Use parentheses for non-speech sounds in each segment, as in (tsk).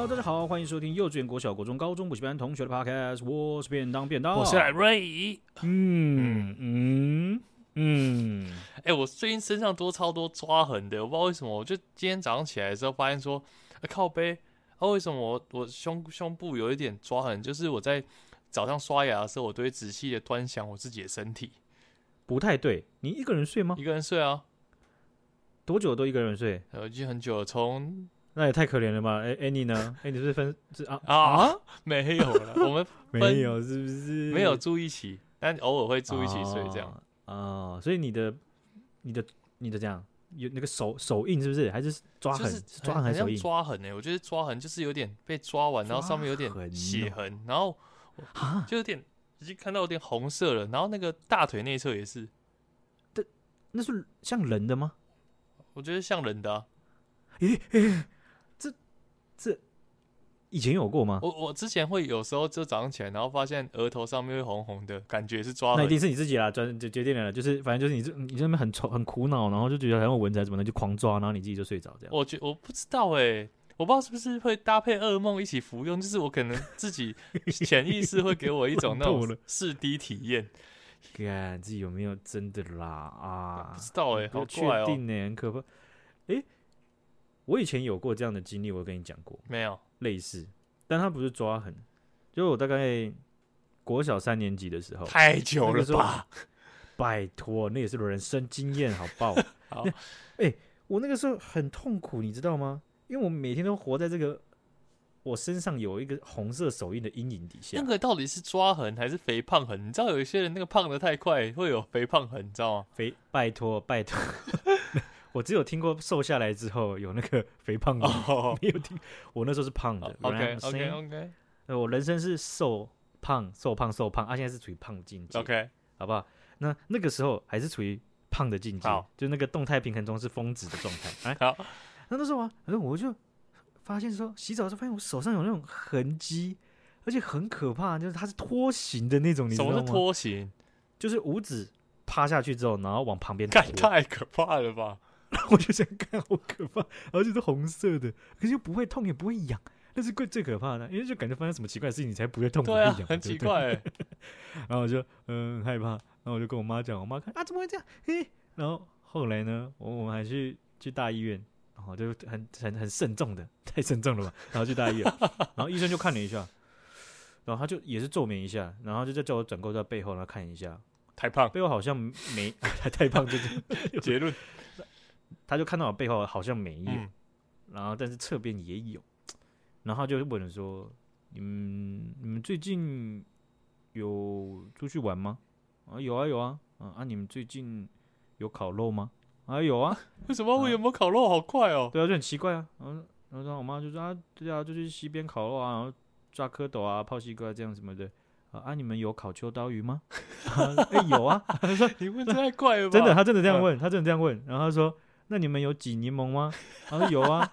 Hello，大家好，欢迎收听幼稚园、国小、国中、高中补习班同学的 Podcast。我是便当便当，我是艾瑞。嗯嗯嗯，哎、欸，我最近身上多超多抓痕的，我不知道为什么。我就今天早上起来的时候，发现说，啊、靠背，啊，为什么我我胸胸部有一点抓痕？就是我在早上刷牙的时候，我都会仔细的端详我自己的身体。不太对，你一个人睡吗？一个人睡啊。多久都一个人睡？呃，已经很久了，从。那也太可怜了吧！哎、欸，哎你呢？哎、欸，你是分是啊啊，啊？没有了，(laughs) 我们没有，是不是？没有住一起，但偶尔会住一起睡这样。啊、哦，所以你的、你的、你的这样有那个手手印是不是？还是抓痕？就是、抓痕还是手印？抓痕呢、欸？我觉得抓痕就是有点被抓完，然后上面有点血痕，然后就有点已经看到有点红色了，然后那个大腿内侧也是。这那是像人的吗？我觉得像人的、啊。咦、欸？欸这以前有过吗？我我之前会有时候就早上起来，然后发现额头上面会红红的，感觉是抓。那一定是你自己啦，专就决定了，就是反正就是你这你这边很愁很苦恼，然后就觉得好像蚊子怎么的，就狂抓，然后你自己就睡着这样。我觉我不知道哎、欸，我不知道是不是会搭配噩梦一起服用，就是我可能自己潜意识会给我一种那种 (laughs) 试滴体验。看自己有没有真的啦啊？不知道哎、欸，好确定呢、欸，很可怕。哎、欸。我以前有过这样的经历，我跟你讲过，没有类似，但他不是抓痕，就我大概国小三年级的时候，太久了吧？拜托，那也是人生经验，好爆！好，哎、欸，我那个时候很痛苦，你知道吗？因为我每天都活在这个我身上有一个红色手印的阴影底下。那个到底是抓痕还是肥胖痕？你知道有一些人那个胖的太快会有肥胖痕，你知道吗？肥，拜托，拜托。我只有听过瘦下来之后有那个肥胖的，oh. (laughs) 没有听。我那时候是胖的。Oh. OK OK OK。我人生是瘦胖瘦胖瘦胖，啊，现在是处于胖境界。OK，好不好？那那个时候还是处于胖的境界，oh. 就那个动态平衡中是峰值的状态。哎好，那那时候啊，我就发现说，洗澡的时候发现我手上有那种痕迹，而且很可怕，就是它是拖行的那种，你知道吗？什么是拖行？就是五指趴下去之后，然后往旁边。太可怕了吧！然后我就想看，好可怕，而且是红色的，可是又不会痛，也不会痒，那是最最可怕的，因为就感觉发生什么奇怪的事情，你才不会痛，不会痒，很奇怪。然后我就嗯害怕，然后我就跟我妈讲，我妈看啊怎么会这样？嘿，然后后来呢，我我们还去去大医院，然后就很很很慎重的，太慎重了吧？然后去大医院，然后医生就看了一下，然后他就也是皱眉一下，然后就在叫我转过到背后，然后看一下，太胖，背后好像没 (laughs) 太胖，就是结论。他就看到我背后好像没有，嗯、然后但是侧边也有，(tsk) 然后他就问了说：“你们你们最近有出去玩吗？”啊，有啊有啊，啊啊，你们最近有烤肉吗？啊，有啊。为 (laughs) 什么会有没有烤肉？好快哦。对啊，就很奇怪啊。然后然后我妈就说：“啊，对啊，就去溪边烤肉啊，然后抓蝌蚪啊，泡西瓜这样什么的。”啊，你们有烤秋刀鱼吗？(laughs) 哎、欸，有啊。他说：(laughs) “你问太快了吧？”真的，他真的这样问，啊、他真的这样问。然后他说。那你们有挤柠檬吗？他说有啊。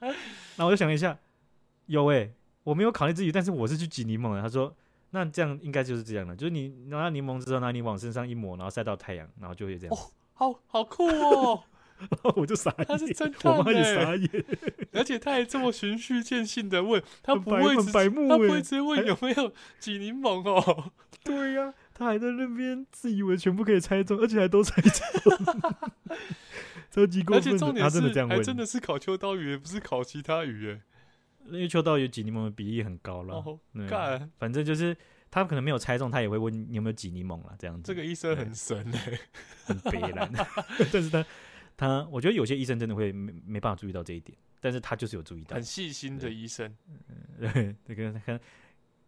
(laughs) 那我就想了一下，有诶、欸，我没有考虑自己，但是我是去挤柠檬的。他说，那这样应该就是这样的，就是你拿到柠檬之后，拿你往身上一抹，然后晒到太阳，然后就会这样。哦，好好酷哦！(laughs) 然后我就傻眼，他是侦探，我妈也傻眼，而且他还这么循序渐进的问，他不会直，他不会直接问有没有挤柠檬哦。(laughs) 对呀、啊，他还在那边自以为全部可以猜中，而且还都猜中。(laughs) 超级过分，而且重点是，他真的这样问，还真的是烤秋刀鱼，不是烤其他鱼诶。因为秋刀鱼挤柠檬的比例很高了。哦，干，反正就是他可能没有猜中，他也会问你有没有挤柠檬了，这样子。这个医生很神诶，很悲凉。(laughs) 但是他他，我觉得有些医生真的会没没办法注意到这一点，但是他就是有注意到。很细心的医生。对，这个可能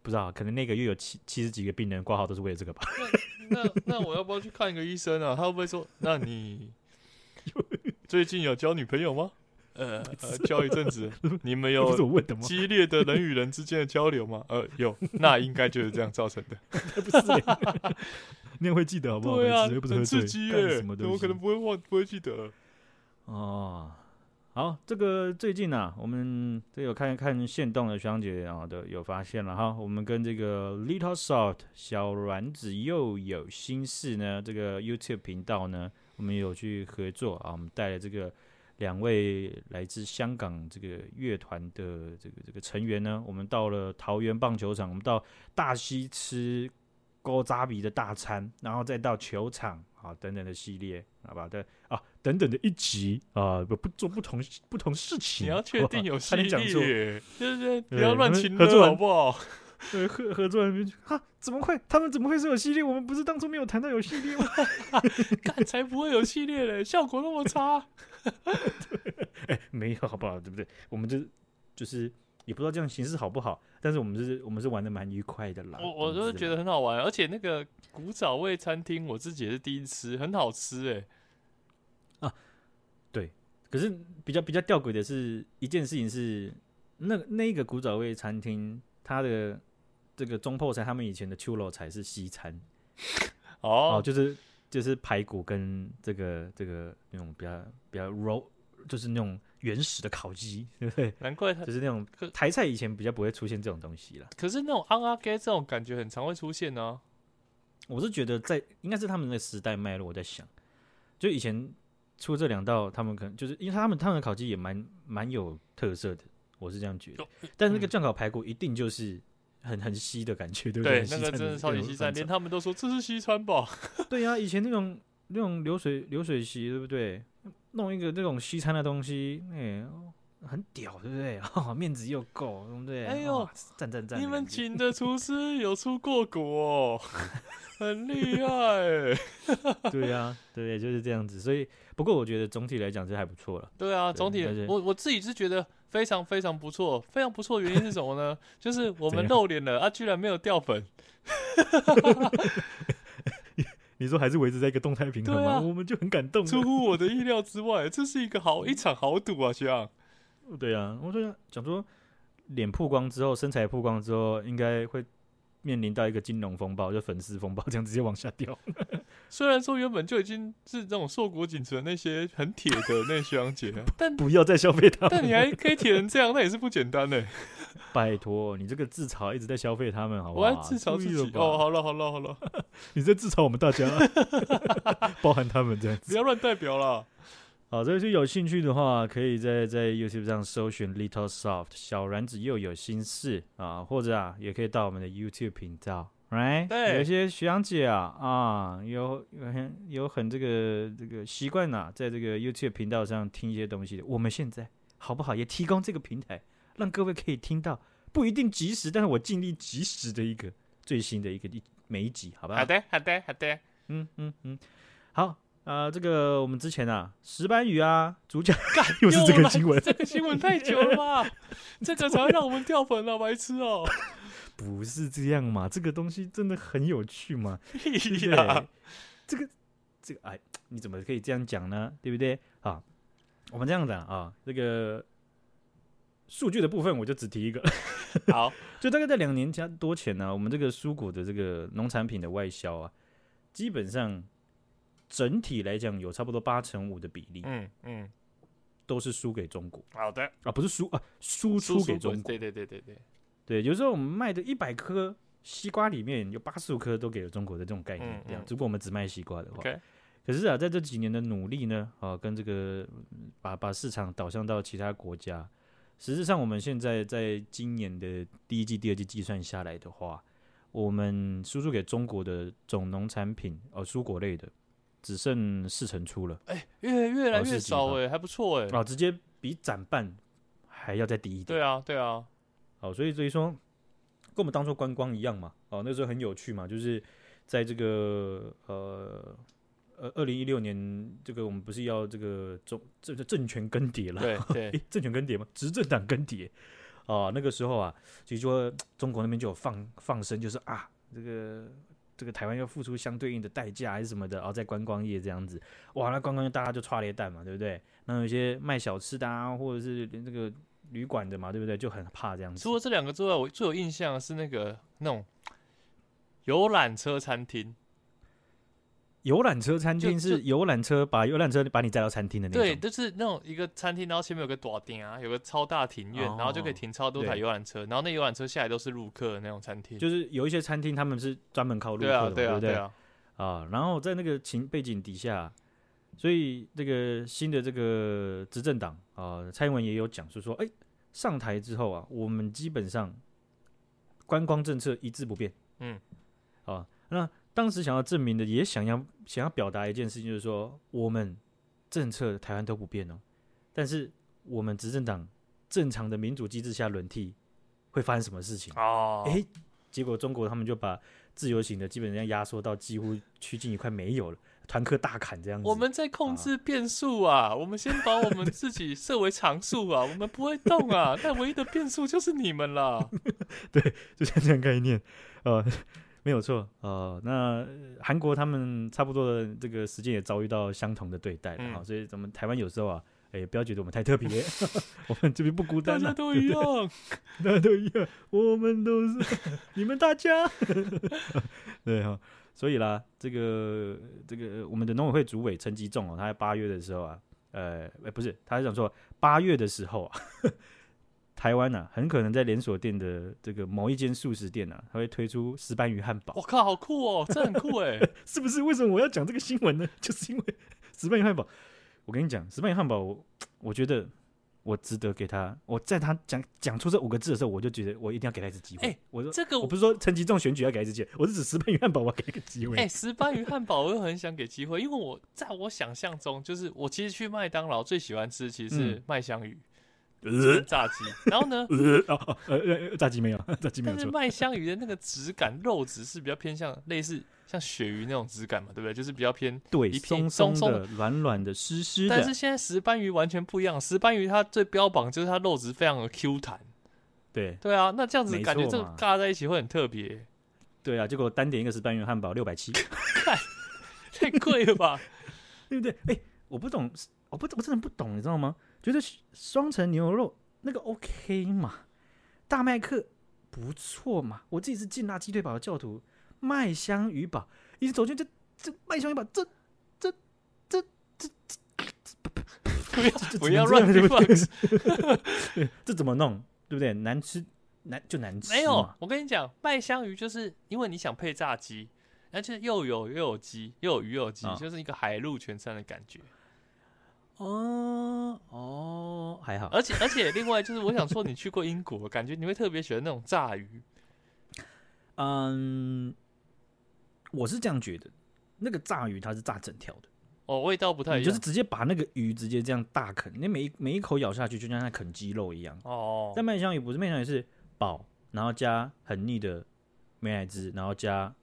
不知道，可能那个月有七七十几个病人挂号都是为了这个吧。那那，那我要不要去看一个医生啊？他会不会说，那你？(laughs) 最近有交女朋友吗？呃，呃交一阵子，(laughs) 你们有激烈的人与人之间的交流吗？呃，有，那应该就是这样造成的。(laughs) 不是，你也会记得好不好？对啊，很刺激耶，怎么可能不会忘，不会记得？哦，好，这个最近啊，我们这有看看限动的学姐啊，都有发现了哈。我们跟这个 Little Salt 小丸子又有心事呢，这个 YouTube 频道呢。我们有去合作啊，我们带了这个两位来自香港这个乐团的这个这个成员呢，我们到了桃园棒球场，我们到大溪吃古早味的大餐，然后再到球场啊等等的系列，好吧？对啊，等等的一集啊，不不做不同不同事情，你要确定 (laughs) 有系列，讲错对对对，不要乱请合作好不好？对合合作人员哈，怎么会？他们怎么会是有系列？我们不是当初没有谈到有系列吗？(laughs) 干才不会有系列嘞，效果那么差。(laughs) 哎，没有好不好？对不对？我们就就是也不知道这样形式好不好，但是我们是我们是玩的蛮愉快的啦。我我都觉得很好玩，而且那个古早味餐厅，我自己也是第一次吃，很好吃哎。啊，对，可是比较比较吊诡的是一件事情是，那那个古早味餐厅它的。这个中破菜，他们以前的秋楼菜是西餐哦，哦，就是就是排骨跟这个这个那种比较比较 raw，，就是那种原始的烤鸡，对不对？难怪它就是那种台菜以前比较不会出现这种东西了。可是那种瓮仔鸡这种感觉很常会出现呢、啊。我是觉得在应该是他们的时代脉络，我在想，就以前出这两道，他们可能就是因为他们他们的烤鸡也蛮蛮有特色的，我是这样觉得。但是那个酱烤排骨一定就是。很很西的感觉，对不对？对，那个真的超级西餐，(laughs) 连他们都说这是西餐吧？(laughs) 对呀、啊，以前那种那种流水流水席，对不对？弄一个这种西餐的东西，哎、欸，很屌，对不对？(laughs) 哦、面子又够，对不对？哎呦，赞赞赞！你们请的厨师有出过国、哦，(laughs) 很厉害。(laughs) 对呀、啊，对，就是这样子。所以，不过我觉得总体来讲是还不错了。对啊，总体我我自己是觉得。非常非常不错，非常不错。原因是什么呢？就是我们露脸了啊，居然没有掉粉。你说还是维持在一个动态平衡吗？啊、我们就很感动，出乎我的意料之外。这是一个好一场豪赌啊，这样。对啊，我说讲说脸曝光之后，身材曝光之后，应该会。面临到一个金融风暴，就粉丝风暴，这样直接往下掉。(laughs) 虽然说原本就已经是这种硕果仅存那些很铁的那学长姐，但不要再消费他们。但你还可以铁成这样，那也是不简单呢。(laughs) 拜托，你这个自嘲一直在消费他们，好不好？我还自嘲自己哦。好了好了好了，(laughs) 你在自嘲我们大家，包含他们这样子，不要乱代表了。好，所以说有兴趣的话，可以在在 YouTube 上搜寻 Little Soft 小软子又有心事啊，或者啊，也可以到我们的 YouTube 频道，right？对，有一些学长姐啊啊，有有很有很这个这个习惯呐，在这个 YouTube 频道上听一些东西的。我们现在好不好？也提供这个平台，让各位可以听到，不一定及时，但是我尽力及时的一个最新的一个一每一集，好不好？好的，好的，好的，嗯嗯嗯，好。啊、呃，这个我们之前啊，石斑鱼啊，主角 (laughs) 又是这个新闻，这个新闻太久了吧？这个才会让我们掉粉了，白痴哦！(laughs) 不是这样嘛？这个东西真的很有趣嘛？(laughs) 对不对？这个这个哎，你怎么可以这样讲呢？对不对？啊，我们这样子啊，这个数据的部分我就只提一个。好，就大概在两年前多前呢、啊，我们这个蔬果的这个农产品的外销啊，基本上。整体来讲，有差不多八成五的比例，嗯嗯，都是输给中国。好的啊，不是输啊，输出给中国。对对对对对对，有时候我们卖的一百颗西瓜里面有八十五颗都给了中国的这种概念，这样。如果我们只卖西瓜的话，可是啊，在这几年的努力呢，啊，跟这个把把市场导向到其他国家，实质上我们现在在今年的第一季、第二季计算下来的话，我们输出给中国的总农产品，呃，蔬果类的。只剩四成出了，哎、欸，越越来越少哎、欸，还不错哎、欸，啊，直接比展半还要再低一点。对啊，对啊，好，所以所以说跟我们当初观光一样嘛，哦，那时候很有趣嘛，就是在这个呃呃二零一六年，这个我们不是要这个中这个政权更迭了，对 (laughs) 对、欸，政权更迭嘛，执政党更迭。啊，那个时候啊，其实说中国那边就有放放声，就是啊这个。这个台湾要付出相对应的代价还是什么的，然后在观光业这样子，哇，那观光业大家就差了一蛋嘛，对不对？那有些卖小吃的啊，或者是连这个旅馆的嘛，对不对？就很怕这样子。除了这两个之外，我最有印象的是那个那种游览车餐厅。游览车餐厅是游览车把游览车把你载到餐厅的那种，对，就是那种一个餐厅，然后前面有个大厅啊，有个超大庭院，哦、然后就可以停超多台游览车，然后那游览车下来都是入客的那种餐厅。就是有一些餐厅他们是专门靠入客的，对啊对？啊啊，然后在那个情背景底下，所以这个新的这个执政党啊、呃，蔡英文也有讲，述说，哎，上台之后啊，我们基本上观光政策一致不变。嗯，啊，那当时想要证明的，也想要想要表达一件事情，就是说，我们政策台湾都不变哦，但是我们执政党正常的民主机制下轮替，会发生什么事情？哦，哎，结果中国他们就把自由行的基本上压缩到几乎趋近于快没有了。团客大砍这样子，我们在控制变数啊！啊我们先把我们自己设为常数啊，(laughs) 我们不会动啊。但唯一的变数就是你们了。(laughs) 对，就像这样概念，呃，没有错，呃，那韩国他们差不多的这个时间也遭遇到相同的对待了啊、嗯，所以咱们台湾有时候啊，哎、欸，不要觉得我们太特别，(laughs) 我们这边不孤单，大家都一样，(laughs) 大家都一样，我们都是 (laughs) 你们大家，对哈。所以啦，这个这个我们的农委会主委陈吉仲哦，他在八月的时候啊，呃，欸、不是，他是想说八月的时候啊，台湾呐、啊，很可能在连锁店的这个某一间素食店啊，它会推出石斑鱼汉堡。我靠，好酷哦，这很酷哎，(laughs) 是不是？为什么我要讲这个新闻呢？(laughs) 就是因为石斑鱼汉堡。我跟你讲，石斑鱼汉堡我，我觉得。我值得给他，我在他讲讲出这五个字的时候，我就觉得我一定要给他一次机会。哎、欸，我说这个我，我不是说陈吉仲选举要给他一次机会，我是指石斑鱼汉堡，我要给一个机会。哎、欸，石斑鱼汉堡我又很想给机会，因为我在我想象中，就是我其实去麦当劳最喜欢吃其实是麦香鱼。嗯炸鸡，(laughs) 然后呢？呃呃，炸鸡没有，(laughs) 炸鸡没有。但是麦香鱼的那个质感，肉质是比较偏向类似像鳕鱼那种质感嘛，对不对？就是比较偏对，松松的、软软的、湿湿的。但是现在石斑鱼完全不一样，石斑鱼它最标榜就是它肉质非常的 Q 弹。对对啊，那这样子感觉这个尬在一起会很特别。对啊，结果单点一个石斑鱼汉堡六百七，(laughs) 太贵了吧？对不对？哎、欸，我不懂，我不我真的不懂，你知道吗？觉得双层牛肉那个 OK 嘛？大麦克不错嘛？我自己是劲辣鸡腿堡的教徒，麦香鱼堡，一走进这这麦香鱼堡，这这这这这不要乱放，这怎么弄？对不对？难吃难就难吃。没有，我跟你讲，麦香鱼就是因为你想配炸鸡，而且又有又有鸡，又有鱼又有鸡，就是一个海陆全餐的感觉。哦哦，还好，而且而且另外就是，我想说，你去过英国，(laughs) 感觉你会特别喜欢那种炸鱼。嗯，我是这样觉得，那个炸鱼它是炸整条的，哦，味道不太一样，就是直接把那个鱼直接这样大啃，你每一每一口咬下去，就像在啃鸡肉一样。哦，但麦香鱼不是，麦香鱼是饱，然后加很腻的美乃滋，然后加。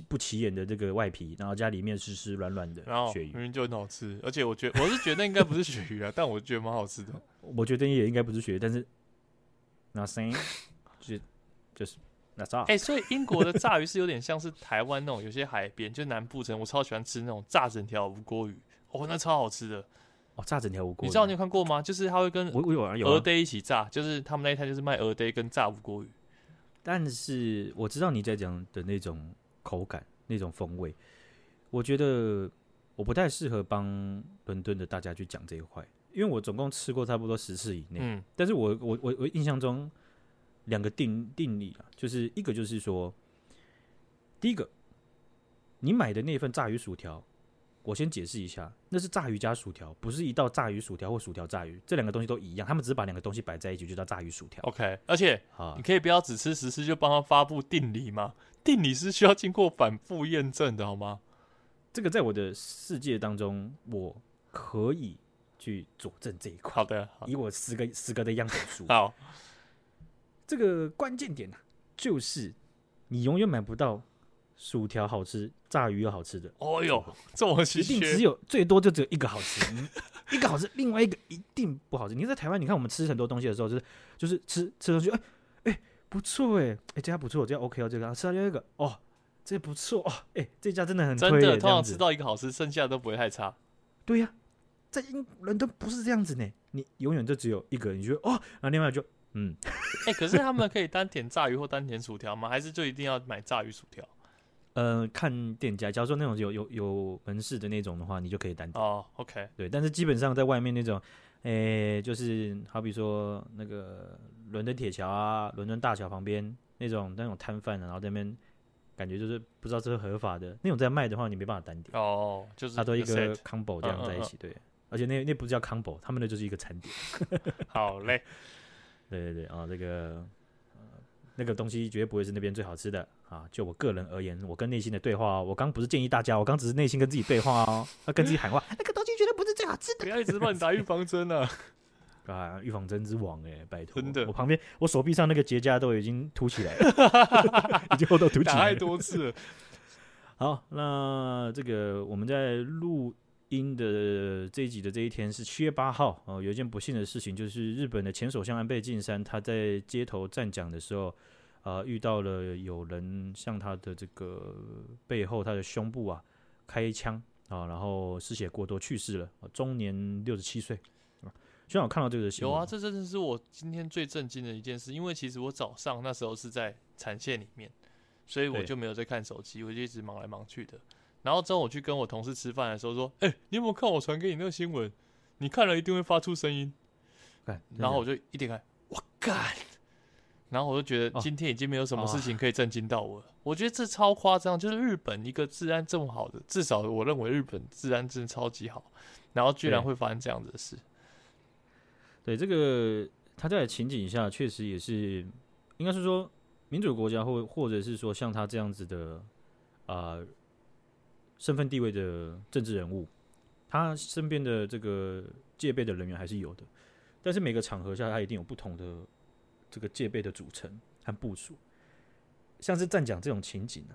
不起眼的这个外皮，然后加里面湿湿软软的鳕鱼，明明就很好吃。而且我觉得，我是觉得应该不是鳕鱼啊，(laughs) 但我觉得蛮好吃的。我觉得也应该不是鳕鱼，但是那声音就是就是那炸。哎、欸，所以英国的炸鱼是有点像是台湾那种，有些海边就南部城，我超喜欢吃那种炸整条无锅鱼，哦，那超好吃的。哦，炸整条无锅鱼，你知道你有看过吗？就是他会跟我我有啊有鹅堆一起炸，就是他们那一摊就是卖鹅堆跟炸无锅鱼。但是我知道你在讲的那种。口感那种风味，我觉得我不太适合帮伦敦的大家去讲这一块，因为我总共吃过差不多十次以内。嗯，但是我我我我印象中两个定定理啊，就是一个就是说，第一个，你买的那份炸鱼薯条，我先解释一下，那是炸鱼加薯条，不是一道炸鱼薯条或薯条炸鱼，这两个东西都一样，他们只是把两个东西摆在一起就叫炸鱼薯条。OK，而且你可以不要只吃十次就帮他发布定理吗？定理是需要经过反复验证的，好吗？这个在我的世界当中，我可以去佐证这一块。好的，以我十个十个的样本数。好，这个关键点呢、啊，就是你永远买不到薯条好吃、炸鱼又好吃的。哦哟，这么稀缺，一定只有最多就只有一个好吃，一个好吃，另外一个一定不好吃。你在台湾，你看我们吃很多东西的时候，就是就是吃吃东西，哎、欸、哎。欸不错哎，哎，这家不错，这家 OK 哦，这个吃到另一个哦，这不错哦，哎，这家真的很真的，通常吃到一个好吃，剩下的都不会太差。对呀、啊，在英伦敦不是这样子呢，你永远就只有一个，你觉得哦，然后另外就嗯，哎，(laughs) 可是他们可以单点炸鱼或单点薯条吗？还是就一定要买炸鱼薯条？呃，看店家，假如说那种有有有门市的那种的话，你就可以单点哦，OK，对，但是基本上在外面那种。诶、欸，就是好比说那个伦敦铁桥啊，伦敦大桥旁边那种那种摊贩，然后在那边感觉就是不知道这是合法的那种在卖的话，你没办法单点哦，就是它都一个 combo 这样在一起，对，而且那那不是叫 combo，他们那就是一个餐点。(laughs) 好嘞，对对对啊，这个、呃、那个东西绝对不会是那边最好吃的啊！就我个人而言，我跟内心的对话、哦，我刚不是建议大家，我刚只是内心跟自己对话哦，要跟自己喊话，(laughs) 那个东西绝对不是最好吃的，不要一直帮你打预防针啊！啊，预防针之王哎，拜托！真的，我旁边我手臂上那个结痂都已经凸起来了，(laughs) 已经都凸起来了，打太多次了。(laughs) 好，那这个我们在录音的这一集的这一天是七月八号哦，有一件不幸的事情，就是日本的前首相安倍晋三他在街头站讲的时候，啊、呃，遇到了有人向他的这个背后他的胸部啊开枪啊，然后失血过多去世了，终年六十七岁。希望我看到这个新闻。有啊，这真的是我今天最震惊的一件事，因为其实我早上那时候是在产线里面，所以我就没有在看手机，我就一直忙来忙去的。然后中午去跟我同事吃饭的时候说：“哎、欸，你有没有看我传给你那个新闻？你看了一定会发出声音。”然后我就一点开，我干！然后我就觉得今天已经没有什么事情可以震惊到我了。我觉得这超夸张，就是日本一个治安这么好的，至少我认为日本治安真的超级好，然后居然会发生这样子的事。对这个，他在情景下确实也是，应该是说民主国家或或者是说像他这样子的啊、身份地位的政治人物，他身边的这个戒备的人员还是有的，但是每个场合下他一定有不同的这个戒备的组成和部署，像是站讲这种情景呢，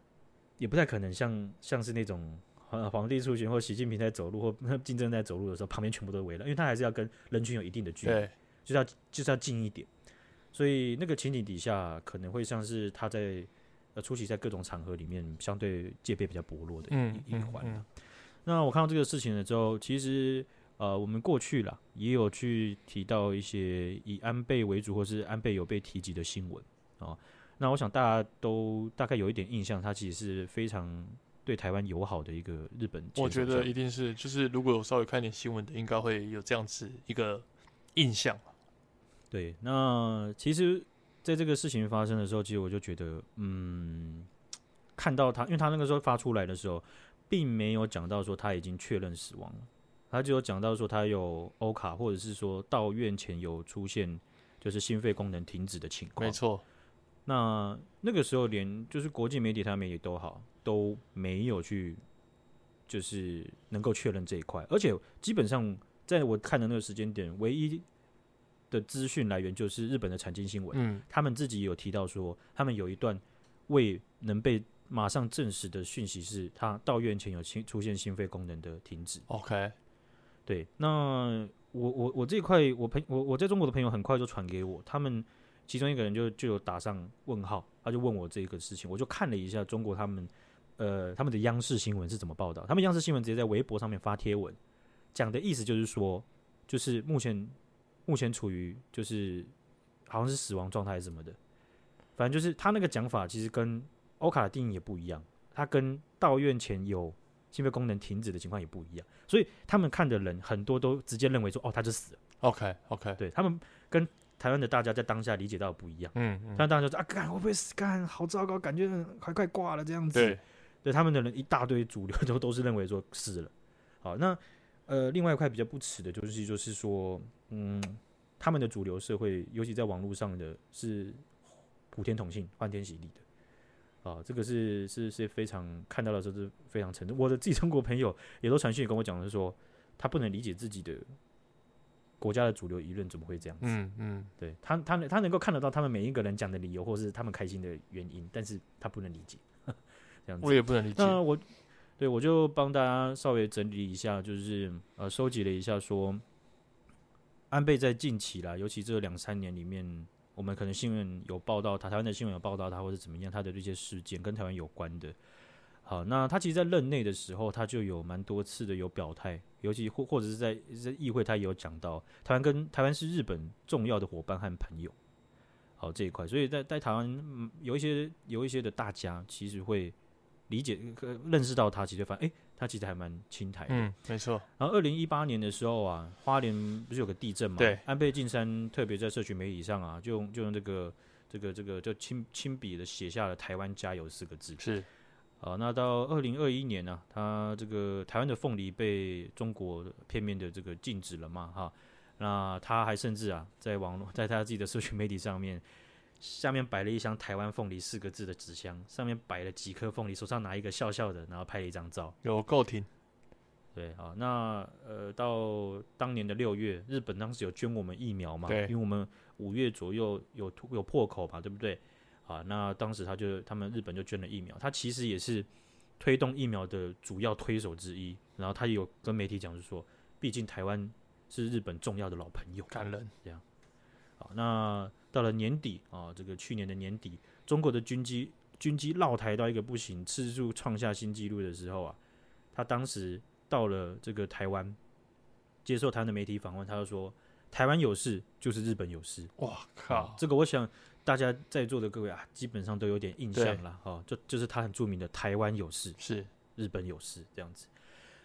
也不太可能像像是那种。呃，皇帝出巡或习近平在走路或 (laughs) 金正恩在走路的时候，旁边全部都围了，因为他还是要跟人群有一定的距离，就是要就是要近一点。所以那个情景底下，可能会像是他在呃出席在各种场合里面，相对戒备比较薄弱的一一环、嗯嗯嗯。那我看到这个事情了之后，其实呃，我们过去了也有去提到一些以安倍为主或是安倍有被提及的新闻啊。那我想大家都大概有一点印象，他其实是非常。对台湾友好的一个日本，我觉得一定是，就是如果有稍微看点新闻的，应该会有这样子一个印象。对，那其实在这个事情发生的时候，其实我就觉得，嗯，看到他，因为他那个时候发出来的时候，并没有讲到说他已经确认死亡了，他就有讲到说他有欧卡，或者是说到院前有出现就是心肺功能停止的情况。没错。那那个时候，连就是国际媒体、台湾媒体都好，都没有去，就是能够确认这一块。而且基本上，在我看的那个时间点，唯一的资讯来源就是日本的产经新闻。嗯，他们自己有提到说，他们有一段未能被马上证实的讯息，是他到院前有心出现心肺功能的停止。OK，对。那我我我这一块，我朋我我在中国的朋友很快就传给我，他们。其中一个人就就有打上问号，他就问我这个事情，我就看了一下中国他们，呃，他们的央视新闻是怎么报道。他们央视新闻直接在微博上面发贴文，讲的意思就是说，就是目前目前处于就是好像是死亡状态什么的，反正就是他那个讲法其实跟欧卡的定义也不一样，他跟到院前有心肺功能停止的情况也不一样，所以他们看的人很多都直接认为说，哦，他就死了。OK OK，对他们跟。台湾的大家在当下理解到的不一样，嗯，嗯，但大家说啊，干会不会死？干好糟糕，感觉快快挂了这样子。对，对他们的人一大堆主流都都是认为说死了。好，那呃，另外一块比较不耻的就是就是说，嗯，他们的主流社会，尤其在网络上的是普天同庆、欢天喜地的。啊，这个是是是非常看到的时候是非常沉重。我的自己中国朋友也都传讯跟我讲的是说，他不能理解自己的。国家的主流舆论怎么会这样子？嗯嗯，对他，他他能够看得到他们每一个人讲的理由，或是他们开心的原因，但是他不能理解，(laughs) 这样子。我也不能理解。那我，对我就帮大家稍微整理一下，就是呃，收集了一下说，安倍在近期啦，尤其这两三年里面，我们可能新闻有报道他，台湾的新闻有报道他，或者怎么样，他的这些事件跟台湾有关的。好，那他其实，在任内的时候，他就有蛮多次的有表态，尤其或或者是在在议会，他也有讲到台湾跟台湾是日本重要的伙伴和朋友。好，这一块，所以在在台湾，嗯，有一些有一些的大家其实会理解、认识到他，其实发现，哎，他其实还蛮亲台的。嗯，没错。然后二零一八年的时候啊，花莲不是有个地震嘛？对。安倍晋三特别在社群媒体上啊，就用就用这个这个这个就亲亲笔的写下了“台湾加油”四个字。是。啊，那到二零二一年呢、啊，他这个台湾的凤梨被中国片面的这个禁止了嘛，哈，那他还甚至啊，在网络在他自己的社群媒体上面，下面摆了一箱“台湾凤梨”四个字的纸箱，上面摆了几颗凤梨，手上拿一个笑笑的，然后拍了一张照，有够挺。对啊，那呃，到当年的六月，日本当时有捐我们疫苗嘛，对，因为我们五月左右有有破口嘛，对不对？啊，那当时他就他们日本就捐了疫苗，他其实也是推动疫苗的主要推手之一。然后他也有跟媒体讲，就是说，毕竟台湾是日本重要的老朋友，感人这样。好，那到了年底啊，这个去年的年底，中国的军机军机绕台到一个不行，次数创下新纪录的时候啊，他当时到了这个台湾，接受他的媒体访问，他就说，台湾有事就是日本有事。哇靠，这个我想。大家在座的各位啊，基本上都有点印象了，哦，就就是他很著名的“台湾有事，是日本有事”这样子。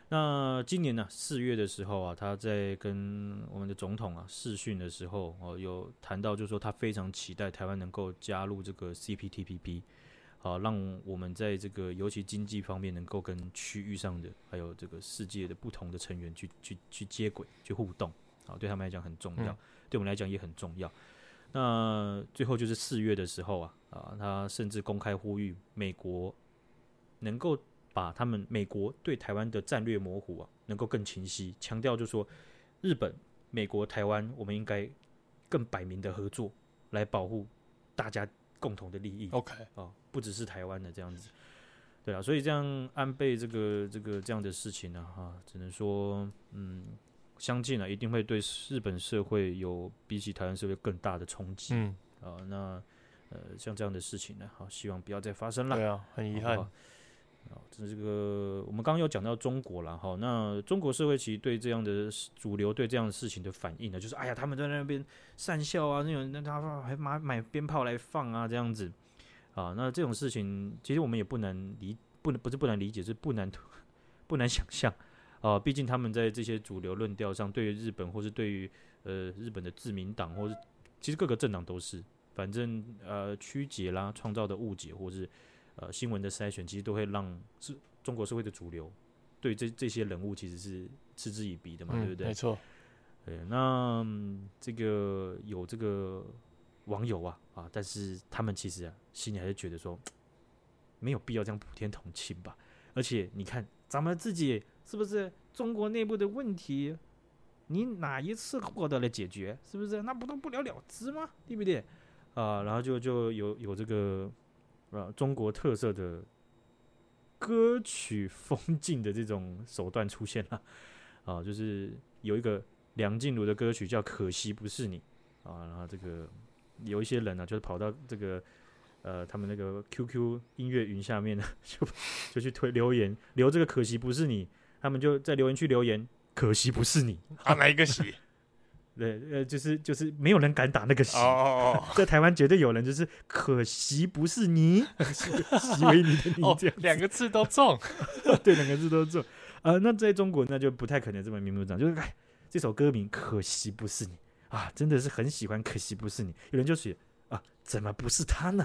那今年呢、啊，四月的时候啊，他在跟我们的总统啊视讯的时候，哦，有谈到，就是说他非常期待台湾能够加入这个 CPTPP，好，让我们在这个尤其经济方面能够跟区域上的还有这个世界的不同的成员去去去接轨、去互动，好，对他们来讲很重要，嗯、对我们来讲也很重要。那最后就是四月的时候啊，啊，他甚至公开呼吁美国能够把他们美国对台湾的战略模糊啊，能够更清晰，强调就是说，日本、美国、台湾，我们应该更摆明的合作，来保护大家共同的利益。OK，啊，不只是台湾的这样子，对啊，所以这样安倍这个这个这样的事情呢，哈，只能说，嗯。相信啊，一定会对日本社会有比起台湾社会更大的冲击。嗯，啊，那呃，像这样的事情呢，好，希望不要再发生了。对啊，很遗憾。啊，这这个我们刚刚有讲到中国了哈，那中国社会其实对这样的主流对这样的事情的反应呢，就是哎呀，他们在那边善笑啊，那种那他还买买鞭炮来放啊，这样子啊，那这种事情其实我们也不能理，不能不是不能理解，是不难 (laughs) 不难想象。啊，毕竟他们在这些主流论调上，对于日本或是对于呃日本的自民党，或是其实各个政党都是，反正呃曲解啦、创造的误解，或是呃新闻的筛选，其实都会让是中国社会的主流对这这些人物其实是嗤之以鼻的嘛，嗯、对不对？没错。对，那这个有这个网友啊啊，但是他们其实啊心里还是觉得说 (tsk) 没有必要这样普天同庆吧，而且你看咱们自己。是不是中国内部的问题？你哪一次获得了解决？是不是那不都不了了之吗？对不对？啊，然后就就有有这个啊中国特色的歌曲封禁的这种手段出现了啊，就是有一个梁静茹的歌曲叫《可惜不是你》啊，然后这个有一些人呢、就是跑到这个呃他们那个 QQ 音乐云下面呢，(laughs) 就就去推留言，留这个可惜不是你。他们就在留言区留言，可惜不是你啊，哪一个喜？(laughs) 对，呃，就是就是没有人敢打那个喜。哦哦哦，在台湾绝对有人，就是可惜不是你，(laughs) 喜为你的你这样，两个字都中，(laughs) 对，两个字都中。呃，那在中国那就不太可能这么明目张胆，就是哎，这首歌名可惜不是你啊，真的是很喜欢，可惜不是你。有人就写。怎么不是他呢？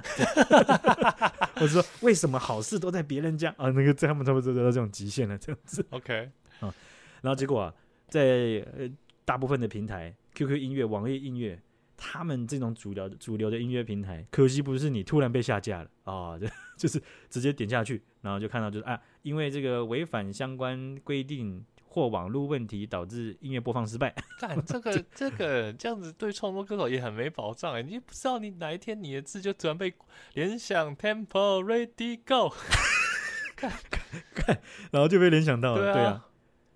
(laughs) 我说为什么好事都在别人家啊？那个他们差不多到这种极限了，这样子。OK，啊，然后结果啊，在呃大部分的平台，QQ 音乐、网易音乐，他们这种主流的主流的音乐平台，可惜不是你突然被下架了啊，就 (laughs) 就是直接点下去，然后就看到就是啊，因为这个违反相关规定。或网络问题导致音乐播放失败，(laughs) 干这个这个这样子对创作歌手也很没保障哎！你不知道你哪一天你的字就突然被联想 Tempo Ready Go，(laughs) 看看，然后就被联想到了，对啊，对啊，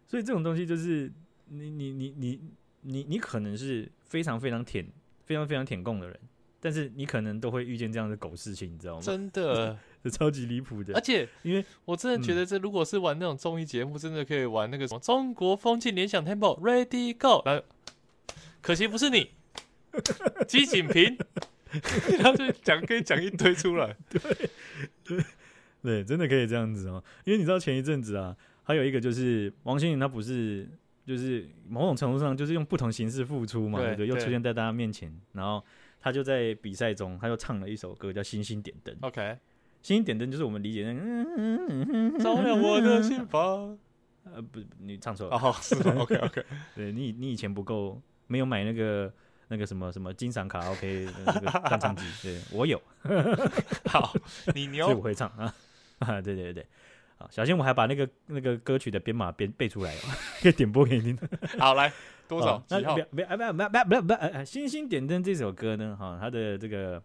所以这种东西就是你你你你你你可能是非常非常舔非常非常舔供的人，但是你可能都会遇见这样的狗事情，你知道吗？(laughs) 真的。超级离谱的，而且因为我真的觉得，这如果是玩那种综艺节目，真的可以玩那个什么中国风气联想 Temple Ready Go，然后可惜不是你，(laughs) 机景平，(laughs) 然后就讲可以讲一堆出来，对对对，真的可以这样子哦。因为你知道前一阵子啊，还有一个就是王心凌，她不是就是某种程度上就是用不同形式付出嘛，对不对？又出现在大家面前，然后。他就在比赛中，他又唱了一首歌叫《星星点灯》。OK，星星点灯就是我们理解的，照亮我的心房。呃，不，你唱错了。哦，是 OK (laughs) OK，对你，你以前不够，没有买那个那个什么什么金赏卡 OK 那个弹唱机。(laughs) 对我有。(laughs) 好，你牛，所以我会唱啊。啊，对对对，好，小心我还把那个那个歌曲的编码编背出来，可以点播给你听。好，来多少？那不要不要不要不要不要不要！星星点灯这首歌呢，哈，它的这个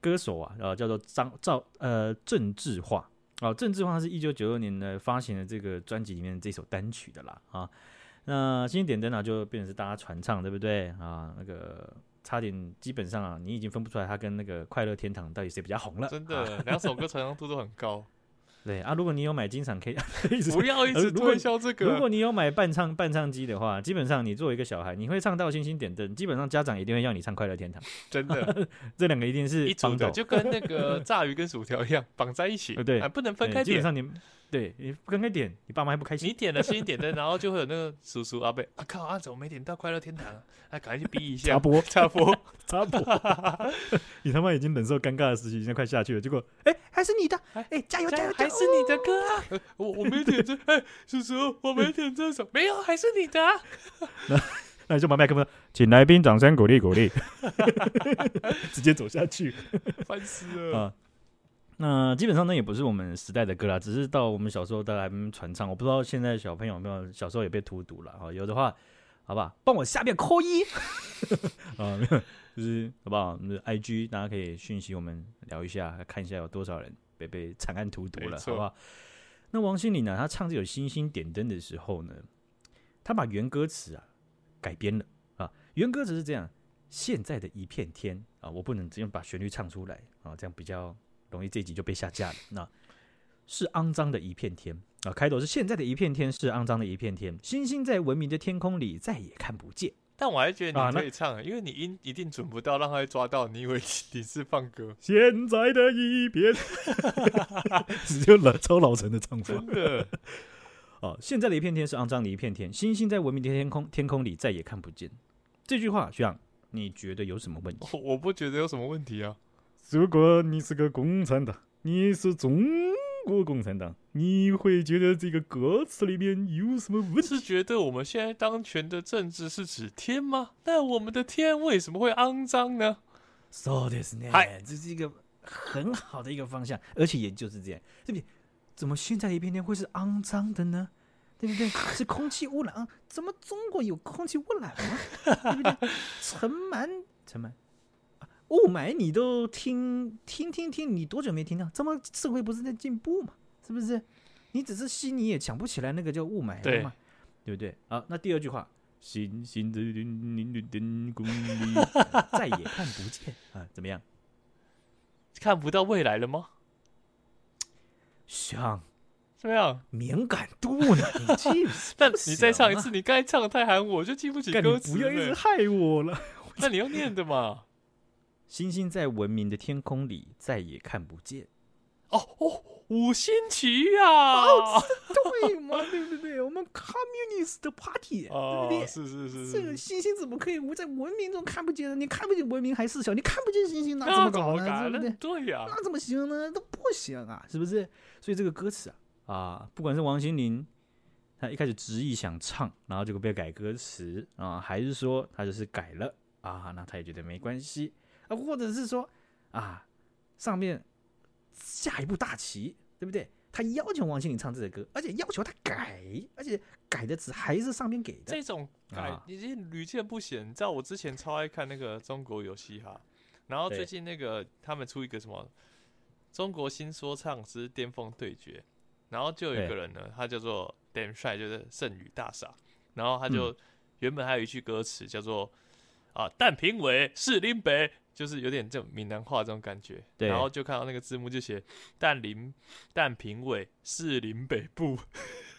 歌手啊，然后叫做张赵呃郑智化啊，郑智化是一九九六年呢发行的这个专辑里面这首单曲的啦啊。那星星点灯啊，就变成是大家传唱，对不对啊？那个差点基本上啊，你已经分不出来他跟那个快乐天堂到底谁比较红了。真的，两首歌传唱度都很高。对啊，如果你有买金赏 K，(laughs) 不要一直推销这个。如果你有买伴唱伴唱机的话，基本上你作为一个小孩，你会唱到星星点灯，基本上家长一定会要你唱快乐天堂。(laughs) 真的，(laughs) 这两个一定是一组的，就跟那个炸鱼跟薯条一样绑在一起。对，不能分开点。基本上你。对，你不跟开点，你爸妈还不开心。你点了星星点灯，然后就会有那个叔叔阿伯，啊靠啊，怎么没点到快乐天堂？啊，赶快去逼一下。插播，(laughs) 插播，(laughs) 插播。(laughs) 你他妈已经忍受尴尬的时期，已经快下去了。结果，哎，还是你的，哎，加油加油，还是你的歌啊！我我没点这，哎，叔叔，我没点这首，没有，还是你的。那那你就把麦克风，请来宾掌声鼓励鼓励，直接走下去，烦死了。那基本上那也不是我们时代的歌啦，只是到我们小时候大家还传唱。我不知道现在小朋友有没有小时候也被荼毒了啊？有的话，好不好？帮我下面扣一 (laughs) 啊，就是好不好？我们的 IG 大家可以讯息我们聊一下，看一下有多少人被被惨案荼毒了，好不好？那王心凌呢？她唱这首《星星点灯》的时候呢，她把原歌词啊改编了啊。原歌词是这样：现在的一片天啊，我不能直接把旋律唱出来啊，这样比较。容易这一集就被下架了。那是肮脏的一片天啊！开头是现在的一片天，是肮脏的一片天，星星在文明的天空里再也看不见。但我还觉得你可以唱，啊、因为你音一定准不到，让他抓到。你以为你是放歌？现在的一片，(laughs) 只有老超老成的唱法。真的 (laughs) 哦，现在的一片天是肮脏的一片天，星星在文明的天空天空里再也看不见。这句话，学长，你觉得有什么问题？我，我不觉得有什么问题啊。如果你是个共产党，你是中国共产党，你会觉得这个歌词里面有什么问题？是觉得我们现在当权的政治是指天吗？那我们的天为什么会肮脏呢？说的是呢，嗨，这是一个很好的一个方向，而且也就是这样，对不对？怎么现在一片天会是肮脏的呢？对不对？是空气污染啊？怎么中国有空气污染吗？对不对？(laughs) 尘螨，尘螨。雾霾你都听听听听，你多久没听到？这么社会不是在进步吗？是不是？你只是吸，你也想不起来那个叫雾霾了嘛？对，对不对？啊，那第二句话，(laughs) 再也看不见啊？怎么样？看不到未来了吗？想怎么样？敏感度呢？(laughs) 你记不？但你再唱一次，你刚才唱的太含糊，我就记不起歌词。不要一直害我了。(laughs) 那你要念的嘛？星星在文明的天空里再也看不见。哦哦，五星旗呀！哦，对嘛？(laughs) 对不对？我们 Communist Party，哦、对不对？是是是是。这个星星怎么可以在文明中看不见呢？你看不见文明还是小，你看不见星星，那怎么搞呢？对不对？对呀，那怎么行呢？都不行啊，是不是？所以这个歌词啊，啊，不管是王心凌，她一开始执意想唱，然后结果被改歌词啊，还是说她就是改了啊，那她也觉得没关系。啊，或者是说，啊，上面下一步大棋，对不对？他要求王心凌唱这首歌，而且要求他改，而且改的词还是上面给的。这种改已经屡见不鲜。你知道我之前超爱看那个中国有嘻哈，然后最近那个他们出一个什么中国新说唱之巅峰对决，然后就有一个人呢，他叫做 Damn 帅，就是剩女大傻，然后他就原本还有一句歌词叫做啊，但评委是林北。就是有点这种闽南话这种感觉，对，然后就看到那个字幕就写“但林但评委士林北部”，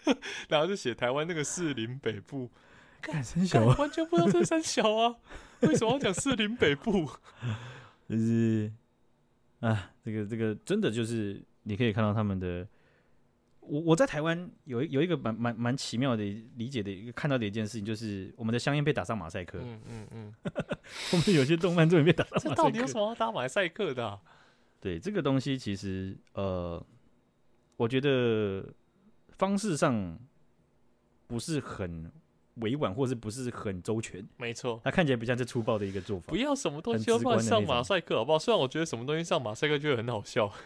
(laughs) 然后就写台湾那个士林北部，干三小啊，完全不知道这三小啊，为什么要讲士林北部？(laughs) 就是啊，这个这个真的就是你可以看到他们的我我在台湾有有一个蛮蛮蛮奇妙的理解的一个看到的一件事情，就是我们的香烟被打上马赛克。嗯嗯嗯，(laughs) 我们有些动漫作品被打上马赛克。这到底有什么要打马赛克的啊？对，这个东西其实呃，我觉得方式上不是很委婉，或是不是很周全。没错，它看起来不像是粗暴的一个做法。不要什么东西都放上马赛克，好不好？虽然我觉得什么东西上马赛克就会很好笑。(laughs)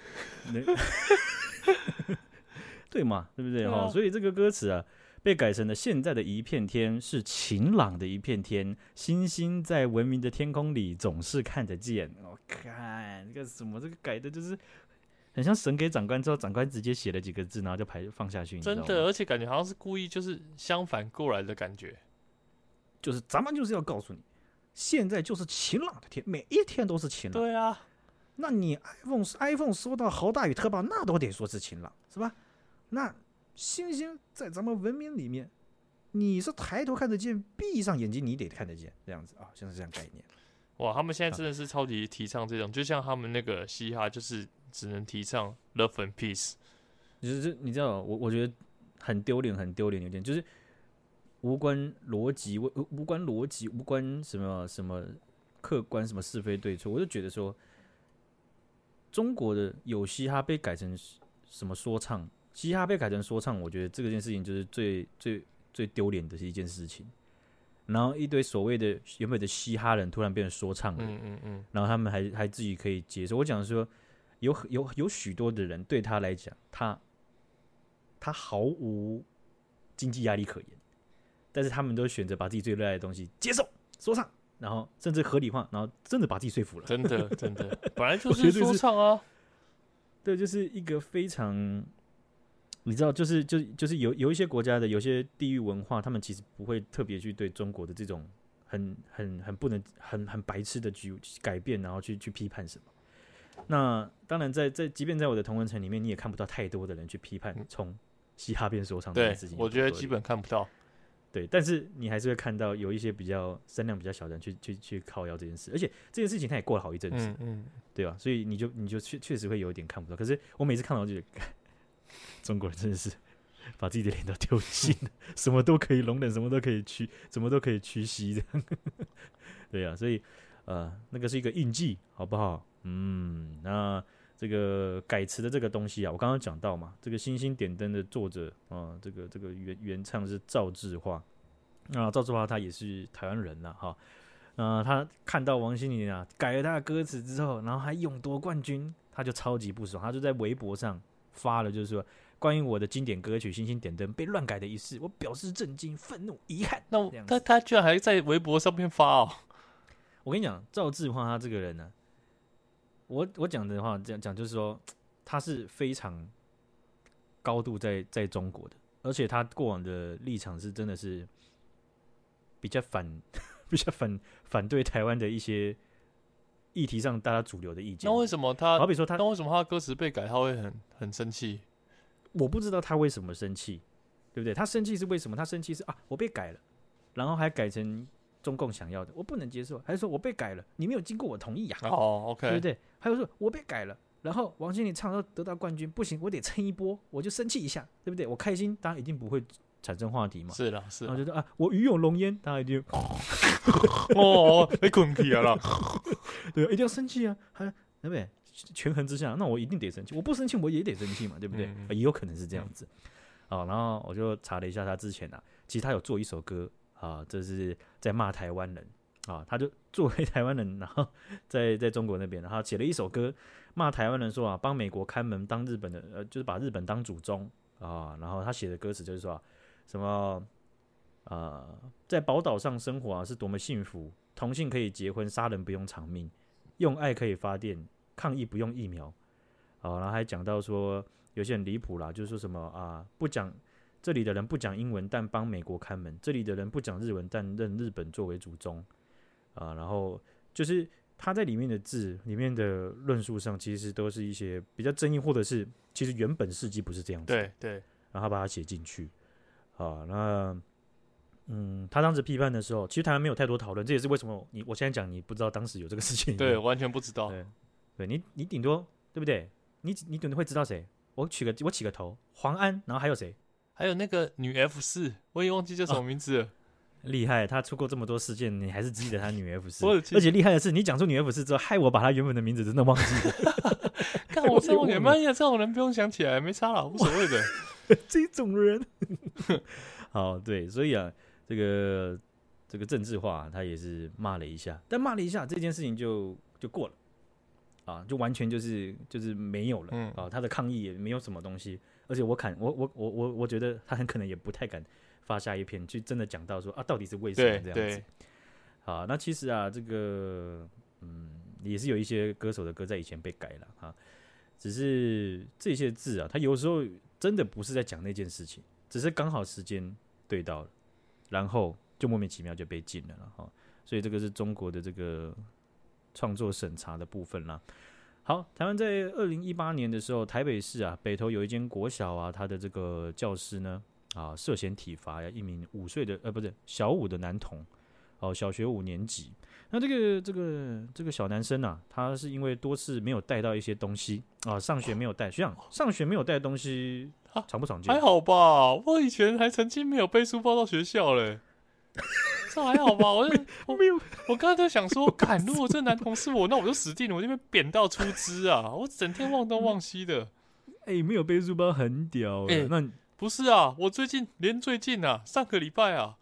对嘛，对不对哈？所以这个歌词啊，被改成了现在的一片天是晴朗的一片天，星星在文明的天空里总是看得见。我、哦、看这个什么，这个改的就是很像神给长官之后，长官直接写了几个字，然后就排放下去。真的，而且感觉好像是故意，就是相反过来的感觉。就是咱们就是要告诉你，现在就是晴朗的天，每一天都是晴朗。对啊，那你 iPhone iPhone 收到豪大雨特报，那都得说是晴朗，是吧？那星星在咱们文明里面，你是抬头看得见，闭上眼睛你得看得见，这样子啊，像是这样概念。哇，他们现在真的是超级提倡这种，就像他们那个嘻哈，就是只能提倡 love and peace。就是你知道，我我觉得很丢脸，很丢脸有点，就是无关逻辑，无无关逻辑，无关什么什么客观，什么是非对错，我就觉得说，中国的有嘻哈被改成什么说唱。嘻哈被改成说唱，我觉得这个件事情就是最最最丢脸的是一件事情。然后一堆所谓的原本的嘻哈人突然变成说唱了，嗯嗯嗯，然后他们还还自己可以接受。我讲说，有有有许多的人对他来讲，他他毫无经济压力可言，但是他们都选择把自己最热爱的东西接受说唱，然后甚至合理化，然后真的把自己说服了。真的真的，(laughs) 本来就是说唱啊，对，就是一个非常。你知道，就是就就是有有一些国家的有些地域文化，他们其实不会特别去对中国的这种很很很不能很很白痴的去改变，然后去去批判什么。那当然在，在在即便在我的同文层里面，你也看不到太多的人去批判从嘻哈变说唱这件事情。我觉得基本看不到。对，但是你还是会看到有一些比较声量比较小的人去去去靠腰这件事，而且这件事情他也过了好一阵子，嗯，嗯，对吧？所以你就你就确确实会有一点看不到。可是我每次看到就。(laughs) 中国人真的是把自己的脸都丢尽了，(laughs) 什么都可以容忍，什么都可以屈，什么都可以屈膝的。(laughs) 对呀、啊，所以呃，那个是一个印记，好不好？嗯，那这个改词的这个东西啊，我刚刚讲到嘛，这个星星点灯的作者啊、这个这个原原唱是赵志华，那赵志华他也是台湾人呐，哈，呃，他看到王心凌啊改了他的歌词之后，然后还勇夺冠军，他就超级不爽，他就在微博上。发了就是说，关于我的经典歌曲《星星点灯》被乱改的一事，我表示震惊、愤怒、遗憾。那他他居然还在微博上面发哦！我跟你讲，赵志华他这个人呢，我我讲的话这样讲就是说，他是非常高度在在中国的，而且他过往的立场是真的是比较反、(laughs) 比较反反对台湾的一些。议题上，大家主流的意见。那为什么他？好比说他，那为什么他歌词被改，他会很很生气？我不知道他为什么生气，对不对？他生气是为什么？他生气是啊，我被改了，然后还改成中共想要的，我不能接受。还是说我被改了，你没有经过我同意呀、啊？哦，OK，对不对？还有说我被改了，然后王心凌唱到得到冠军，不行，我得蹭一波，我就生气一下，对不对？我开心，当然一定不会。产生话题嘛？是的，是的。然后觉得啊，我与有荣焉，大家一定 (laughs) 哦，被困起来了。(laughs) 对，一定要生气啊，还对不对？权衡之下，那我一定得生气。我不生气，我也得生气嘛，对不对？嗯、也有可能是这样子。好、嗯，然后我就查了一下他之前啊，其实他有做一首歌啊，这是在骂台湾人啊。他就作为台湾人，(laughs) 然后在在中国那边，然后写了一首歌骂台湾人，说啊，帮美国看门，当日本的呃，就是把日本当祖宗啊。然后他写的歌词就是说。什么？呃，在宝岛上生活啊，是多么幸福！同性可以结婚，杀人不用偿命，用爱可以发电，抗议不用疫苗。好，然后还讲到说，有些很离谱啦，就是说什么啊，不讲这里的人不讲英文，但帮美国看门；这里的人不讲日文，但认日本作为祖宗。啊，然后就是他在里面的字里面的论述上，其实都是一些比较争议，或者是其实原本事迹不是这样子。对对，然后他把它写进去。啊，那嗯，他当时批判的时候，其实台湾没有太多讨论，这也是为什么你我现在讲你不知道当时有这个事情。对，完全不知道。对，对你你顶多对不对？你你顶多会知道谁？我取个我起个头，黄安，然后还有谁？还有那个女 F 四，我也忘记叫什么名字了。厉、哦、害，他出过这么多事件，你还是记得他女 F 四。(laughs) 而且厉害的是，你讲出女 F 四之后，害我把他原本的名字真的忘记了。(laughs) 看我这种人，妈呀，这种人不用想起来，没差了，无所谓的。(laughs) 这种人，好对，所以啊，这个这个政治化，他也是骂了一下，但骂了一下，这件事情就就过了。啊，就完全就是就是没有了，嗯，啊，他的抗议也没有什么东西，而且我看我我我我我觉得他很可能也不太敢发下一篇，去真的讲到说啊，到底是为什么这样子？好，那其实啊，这个嗯，也是有一些歌手的歌在以前被改了啊，只是这些字啊，他有时候真的不是在讲那件事情，只是刚好时间对到了，然后就莫名其妙就被禁了了哈，所以这个是中国的这个。创作审查的部分啦。好，台湾在二零一八年的时候，台北市啊北投有一间国小啊，他的这个教师呢啊涉嫌体罚呀一名五岁的呃不是小五的男童哦，小学五年级。那这个这个这个小男生啊，他是因为多次没有带到一些东西啊，上学没有带，学长上学没有带东西，常不常见？还好吧，我以前还曾经没有背书包到学校嘞。这还好吧？我就我没有，我刚才在想说，干，如果这男同事我，(laughs) 那我就死定了，我就被扁到出汁啊！我整天忘东忘西的。哎、欸，没有背书包很屌哎、欸。那不是啊，我最近连最近啊，上个礼拜啊，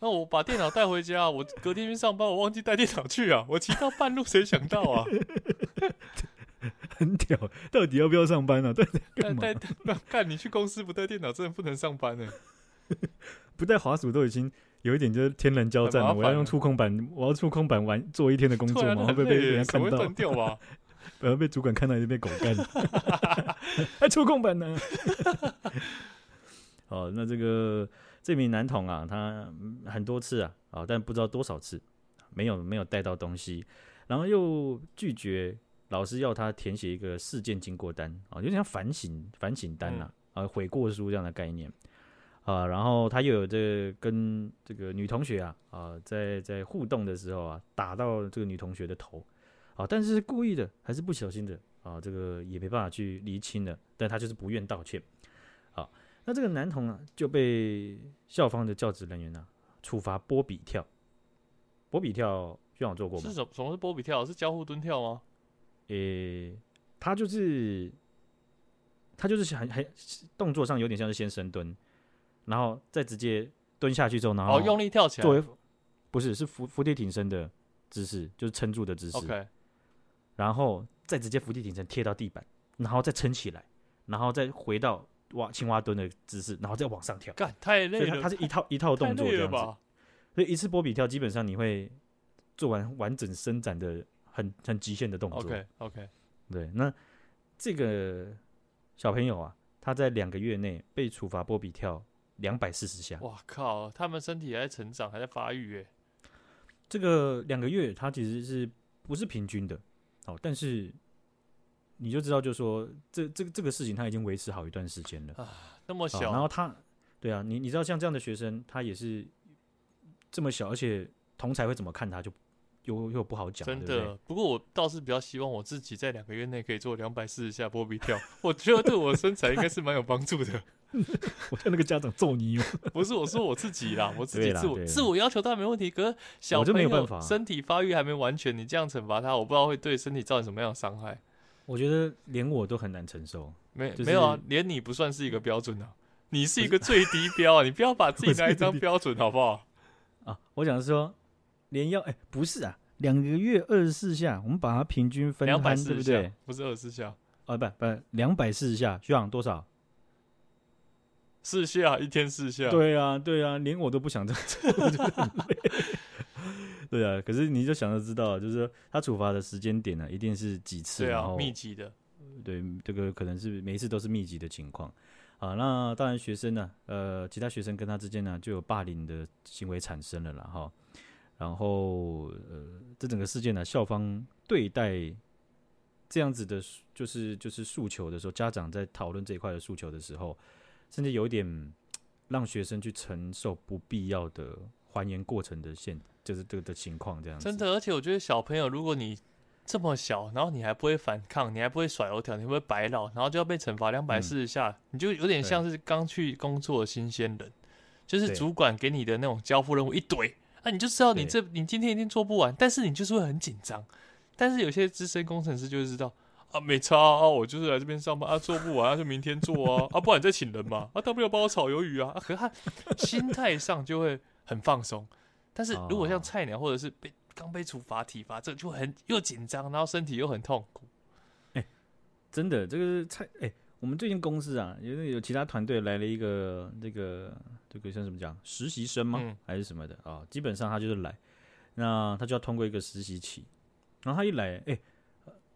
那我把电脑带回家，我隔天去上班，我忘记带电脑去啊，我骑到半路谁想到啊？(laughs) 很屌，到底要不要上班啊？带 (laughs) 干带？那干你去公司不带电脑，真的不能上班呢、欸。不带滑鼠都已经。有一点就是天人交战了，我要用触控板，我要触控板玩做一天的工作嘛，会不会被人家看到？不要 (laughs) 被主管看到就被狗干。(laughs) 哎，触控板呢？好，(laughs) 那这个这名男童啊，他很多次啊，啊，但不知道多少次没有没有带到东西，然后又拒绝老师要他填写一个事件经过单啊，有点像反省反省单呐，啊，悔过书这样的概念。啊，然后他又有这个跟这个女同学啊啊，在在互动的时候啊，打到这个女同学的头，啊，但是是故意的还是不小心的啊？这个也没办法去厘清的，但他就是不愿道歉。好，那这个男童啊就被校方的教职人员呢、啊、处罚波比跳。波比跳，学长做过吗？是什么？什么是波比跳？是交互蹲跳吗？诶，他就是他就是很很动作上有点像是先深蹲。然后再直接蹲下去之后，然后哦用力跳起来，作为不是是伏伏地挺身的姿势，就是撑住的姿势。OK，然后再直接伏地挺身贴到地板，然后再撑起来，然后再回到蛙青蛙蹲的姿势，然后再往上跳。干太累了，它是一套一套动作这样子。所以一次波比跳基本上你会做完完整伸展的很很极限的动作。OK OK，对，那这个小朋友啊，他在两个月内被处罚波比跳。两百四十下，哇靠！他们身体还在成长，还在发育耶。这个两个月，它其实是不是平均的？哦，但是你就知道，就是说，这这个这个事情，他已经维持好一段时间了啊。那么小，然后他，对啊，你你知道，像这样的学生，他也是这么小，而且同才会怎么看他，就又又不好讲。真的，对对，不过我倒是比较希望我自己在两个月内可以做两百四十下波比跳，(laughs) 我觉得对我身材应该是蛮有帮助的。(laughs) 我叫那个家长揍你哦！(laughs) 不是，我说我自己啦，我自己自我自我要求当然没问题。可是小朋友身体发育还没完全，你这样惩罚他，我不知道会对身体造成什么样的伤害。我觉得连我都很难承受。没没有啊，连你不算是一个标准啊，你是一个最低标啊！你不要把自己 (laughs) 当一张标准好不好？啊，我想说，连要哎，不是啊，两个月二十四下，我们把它平均分摊，对不对？不是二十四下啊，不不，两百四十下，学长多少？四下一天四下，对啊，对啊，连我都不想这样。对啊，可是你就想要知道，就是说他处罚的时间点呢、啊，一定是几次，对啊，密集的。对，这个可能是每一次都是密集的情况啊。那当然，学生呢，呃，其他学生跟他之间呢，就有霸凌的行为产生了啦哈。然后，呃，这整个事件呢，校方对待这样子的，就是就是诉求的时候，家长在讨论这一块的诉求的时候。甚至有一点让学生去承受不必要的还原过程的现，就是这个的情况这样子。真的，而且我觉得小朋友，如果你这么小，然后你还不会反抗，你还不会甩油条，你会不会摆烂，然后就要被惩罚两百四十下，嗯、你就有点像是刚去工作的新鲜人，就是主管给你的那种交付任务一堆，啊，你就知道你这你今天一定做不完，但是你就是会很紧张。但是有些资深工程师就会知道啊，没差啊，我就是来这边上班啊，做不完啊就明天做啊，啊，不然再请人嘛，啊，大不了帮我炒鱿鱼啊，啊可是他心态上就会很放松。但是如果像菜鸟或者是被刚被处罚体罚，这就很又紧张，然后身体又很痛苦。哎、欸，真的，这个是菜哎、欸，我们最近公司啊，有有其他团队来了一个这个这个像什么讲实习生吗？嗯、还是什么的啊？基本上他就是来，那他就要通过一个实习期，然后他一来，哎、欸，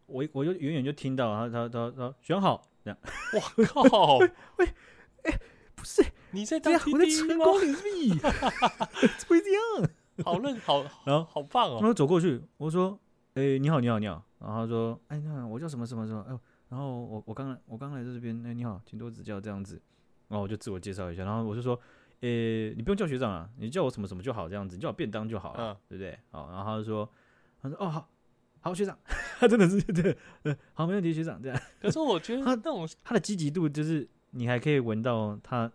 我我就远远就听到他他他他选好这样，(laughs) 我靠，喂喂，哎、欸，不是。你在当？我在成功领域，(laughs) 怎么会这样？好嫩，好，(laughs) 然后好棒哦。然后走过去，我说：“哎、欸，你好，你好，你好。”然后他说：“哎，那我叫什么什么什么？”哎，然后我我刚来，我刚来在这边。哎，你好，请多指教，这样子。然后我就自我介绍一下，然后我就说：“哎、欸，你不用叫学长啊，你叫我什么什么就好，这样子，你叫我便当就好了，嗯、对不对？”好，然后他就说：“他说哦，好，好学长，(laughs) 他真的是 (laughs) 对，嗯，好，没问题，学长。”这样。(laughs) 可是我觉得他那种他的积极度，就是你还可以闻到他。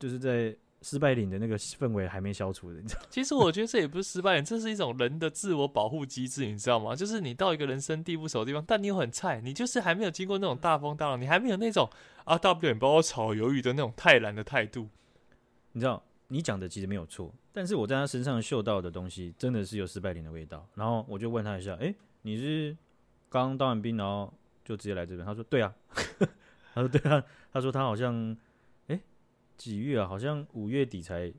就是在失败岭的那个氛围还没消除的，你知道？其实我觉得这也不是失败岭，这是一种人的自我保护机制，你知道吗？就是你到一个人生地不熟的地方，但你又很菜，你就是还没有经过那种大风大浪，你还没有那种啊，大不了你帮我炒鱿鱼的那种泰然的态度。你知道，你讲的其实没有错，但是我在他身上嗅到的东西真的是有失败岭的味道。然后我就问他一下，哎、欸，你是刚当完兵，然后就直接来这边？他说对啊，(laughs) 他说对啊，他说他好像。几月啊？好像五月底才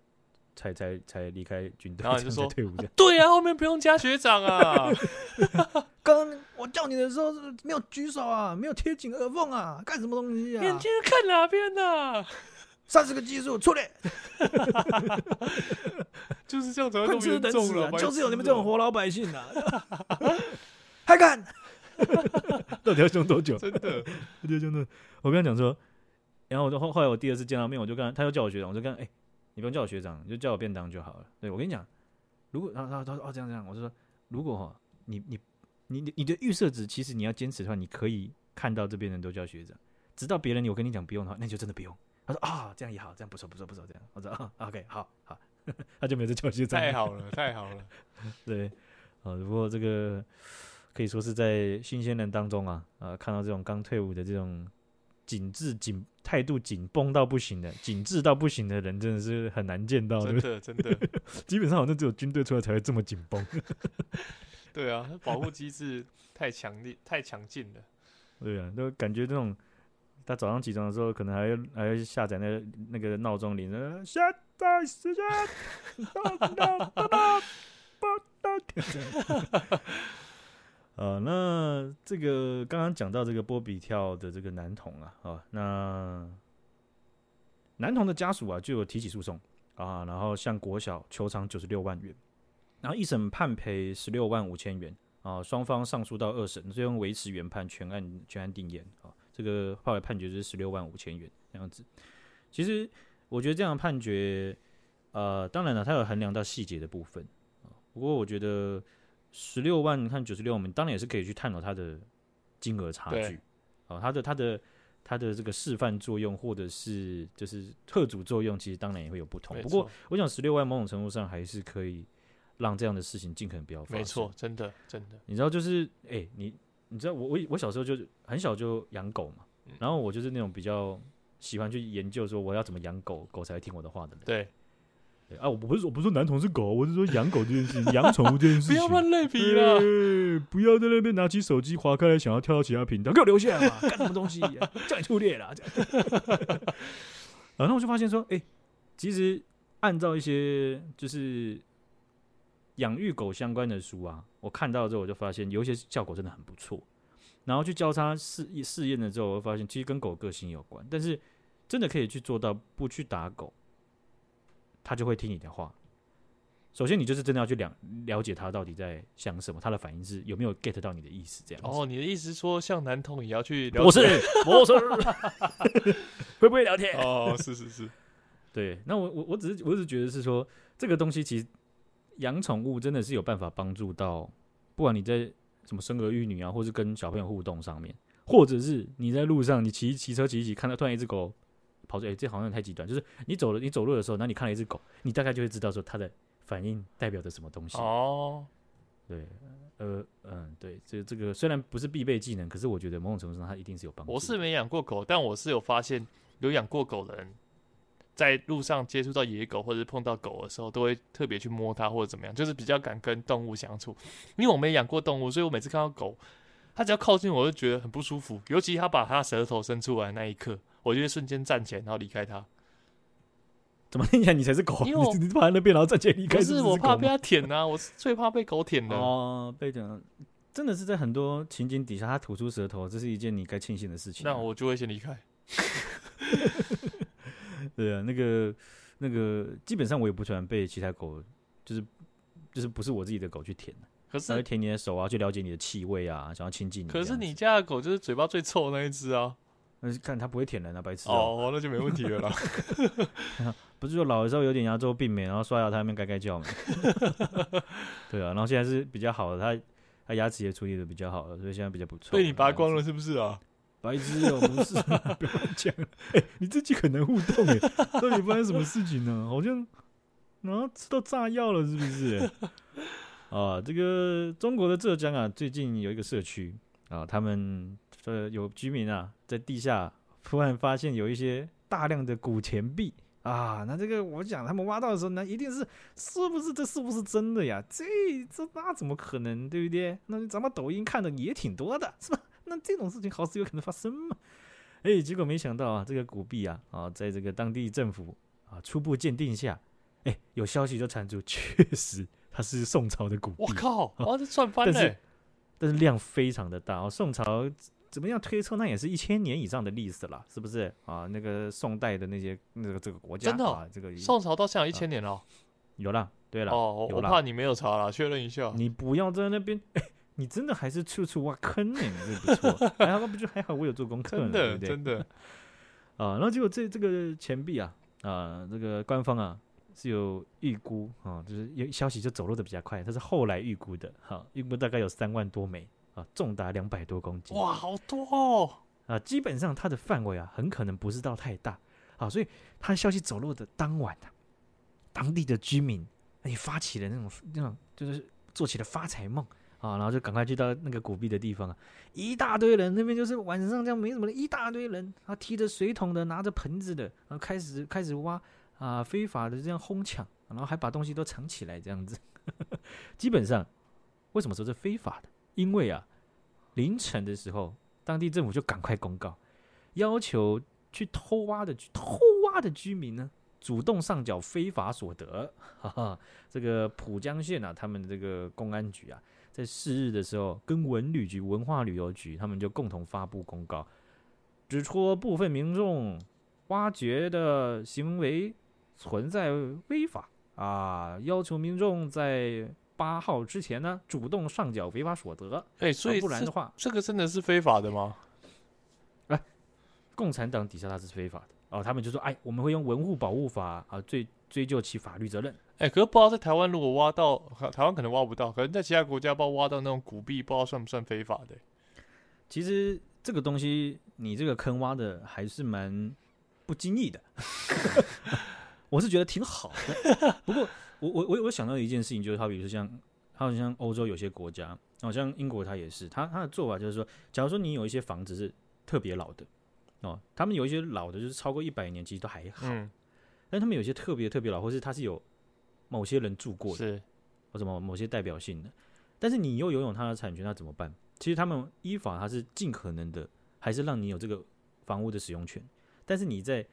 才才才离开军队，然后就说退伍的。对啊，后面不用加学长啊。(laughs) 刚我叫你的时候是没有举手啊，没有贴紧耳缝啊，干什么东西啊？眼睛看哪边呢？三十个技术出来，(laughs) 就是这样子，混吃等死啊！就是有你们这种活老百姓啊，还敢？(laughs) 到底要凶多久？真的，真的，我跟他讲说。然后我就后后来我第二次见到面，我就跟他，他又叫我学长，我就跟他，哎、欸，你不用叫我学长，你就叫我便当就好了。对，我跟你讲，如果他他他说哦这样这样，我就说如果哈你你你你你的预设值其实你要坚持的话，你可以看到这边人都叫学长，直到别人我跟你讲不用的话，那就真的不用。他说啊、哦、这样也好，这样不错不错不错这样。我说啊 OK 好好，他就没有再叫我学长。太好了太好了，(laughs) 对，啊不过这个可以说是在新鲜人当中啊啊看到这种刚退伍的这种。紧致紧态度紧绷到不行的，紧致到不行的人，真的是很难见到。真的，真的，基本上好像只有军队出来才会这么紧绷。对啊，保护机制太强烈、太强劲了。对啊，都感觉这种，他早上起床的时候，可能还要还要下载那个那个闹钟铃，现在时间。呃，那这个刚刚讲到这个波比跳的这个男童啊，啊，那男童的家属啊就有提起诉讼啊，然后向国小求偿九十六万元，然后一审判赔十六万五千元啊，双方上诉到二审，最终维持原判，全案全案定谳啊，这个后来判决就是十六万五千元这样子。其实我觉得这样的判决，呃，当然了，它有衡量到细节的部分啊，不过我觉得。十六万看九十六万，我们当然也是可以去探讨它的金额差距，啊对，它的它的它的这个示范作用，或者是就是特主作用，其实当然也会有不同。不过，我想十六万某种程度上还是可以让这样的事情尽可能不要发生。没错，真的真的。你知道，就是哎、欸，你你知道我我我小时候就很小就养狗嘛，嗯、然后我就是那种比较喜欢去研究说我要怎么养狗，狗才会听我的话的人。对。啊，我不是我不是说男同是狗，我是说养狗这件事情，养宠物这件事情，(laughs) 不要乱类比了，不要在那边拿起手机划开来，想要跳到其他频道，给我留下来嘛，干什么东西、啊？叫你出列了。然后我就发现说，哎、欸，其实按照一些就是养育狗相关的书啊，我看到之后我就发现有一些效果真的很不错。然后去交叉试试验了之后，我发现其实跟狗个性有关，但是真的可以去做到不去打狗。他就会听你的话。首先，你就是真的要去了了解他到底在想什么，他的反应是有没有 get 到你的意思，这样。哦，你的意思说像男童也要去了解？不是，(laughs) 不是，(laughs) 会不会聊天？哦，是是是，(laughs) 对。那我我我只是我只是觉得是说，这个东西其实养宠物真的是有办法帮助到，不管你在什么生儿育女啊，或是跟小朋友互动上面，或者是你在路上，你骑骑车骑一骑，看到突然一只狗跑出来，哎，这好像太极端。就是你走了，你走路的时候，那你看了一只狗，你大概就会知道说它的反应代表着什么东西。哦，对，呃，嗯，对，这这个虽然不是必备技能，可是我觉得某种程度上它一定是有帮助。我是没养过狗，但我是有发现有养过狗的人。在路上接触到野狗或者碰到狗的时候，都会特别去摸它或者怎么样，就是比较敢跟动物相处。因为我没养过动物，所以我每次看到狗，它只要靠近我就觉得很不舒服。尤其它把它舌头伸出来那一刻，我就会瞬间站起来，然后离开它。怎么听起来你才是狗？因为你趴在那边，然后站起来离开。不是我怕被它舔呐、啊，我是最怕被狗舔的。哦，被舔，真的是在很多情景底下，它吐出舌头，这是一件你该庆幸的事情、啊。那我就会先离开。(laughs) 对啊，那个那个，基本上我也不喜欢被其他狗，就是就是不是我自己的狗去舔，可是会舔你的手啊，去了解你的气味啊，想要亲近你。可是你家的狗就是嘴巴最臭的那一只啊，那是看他不会舔人啊，白痴、喔。哦，那就没问题了啦。(laughs) 不是说老的时候有点牙周病没，然后刷牙他那边该该叫没。(laughs) 对啊，然后现在是比较好的，他他牙齿也处理的比较好了，所以现在比较不错。被你拔光了是不是啊？(laughs) 白痴哦，不是，不要讲。哎、欸，你自己可能互动哎，到底发生什么事情呢？好像然后吃到炸药了，是不是？啊，这个中国的浙江啊，最近有一个社区啊，他们呃有居民啊，在地下突然发现有一些大量的古钱币啊。那这个我讲，他们挖到的时候，那一定是是不是这是不是真的呀？这这那怎么可能，对不对？那咱们抖音看的也挺多的，是吧？(laughs) 那这种事情好是有可能发生嘛？哎，结果没想到啊，这个古币啊啊，在这个当地政府啊初步鉴定下，哎，有消息就传出，(laughs) 确实它是宋朝的古币。我靠，哇，这赚翻了！但是但是量非常的大哦。宋朝怎么样推测，那也是一千年以上的历史了，是不是啊？那个宋代的那些那个这个国家，真的、哦啊，这个宋朝到现在一千年了、哦啊，有了，对了，哦，我怕你没有查了，确认一下。你不要在那边。(laughs) 你真的还是处处挖坑呢、欸，你这不错。还好不就还好，我有做功课，真的真的。(laughs) 啊，然后结果这这个钱币啊，啊，这个官方啊是有预估啊，就是有消息就走漏的比较快，它是后来预估的，哈、啊，预估大概有三万多枚啊，重达两百多公斤。哇，好多哦！啊，基本上它的范围啊，很可能不是到太大啊，所以它消息走漏的当晚啊，当地的居民也发起了那种那种就是做起了发财梦。啊，然后就赶快去到那个古币的地方啊，一大堆人，那边就是晚上这样没什么的，一大堆人，啊，提着水桶的，拿着盆子的，然后开始开始挖啊，非法的这样哄抢，然后还把东西都藏起来这样子。(laughs) 基本上，为什么说是非法的？因为啊，凌晨的时候，当地政府就赶快公告，要求去偷挖的偷挖的居民呢，主动上缴非法所得。(laughs) 哈哈，这个浦江县啊，他们这个公安局啊。在四日的时候，跟文旅局、文化旅游局他们就共同发布公告，指出部分民众挖掘的行为存在违法啊，要求民众在八号之前呢主动上缴违法所得。哎、欸，所以、啊、不然的话，这个真的是非法的吗？来、啊，共产党底下它是非法的哦，他们就说，哎，我们会用文物保护法啊追追究其法律责任。哎、欸，可是不知道在台湾如果挖到，台湾可能挖不到，可能在其他国家不知道挖到那种古币，不知道算不算非法的、欸。其实这个东西，你这个坑挖的还是蛮不经意的，(laughs) 我是觉得挺好的。不过我我我我想到一件事情，就是好比说像，好像欧洲有些国家，好像英国它也是，它它的做法就是说，假如说你有一些房子是特别老的哦，他们有一些老的，就是超过一百年，其实都还好，嗯、但他们有些特别特别老，或是它是有。某些人住过的，是或什么某些代表性的，但是你又拥有它的产权，那怎么办？其实他们依法，它是尽可能的，还是让你有这个房屋的使用权。但是你在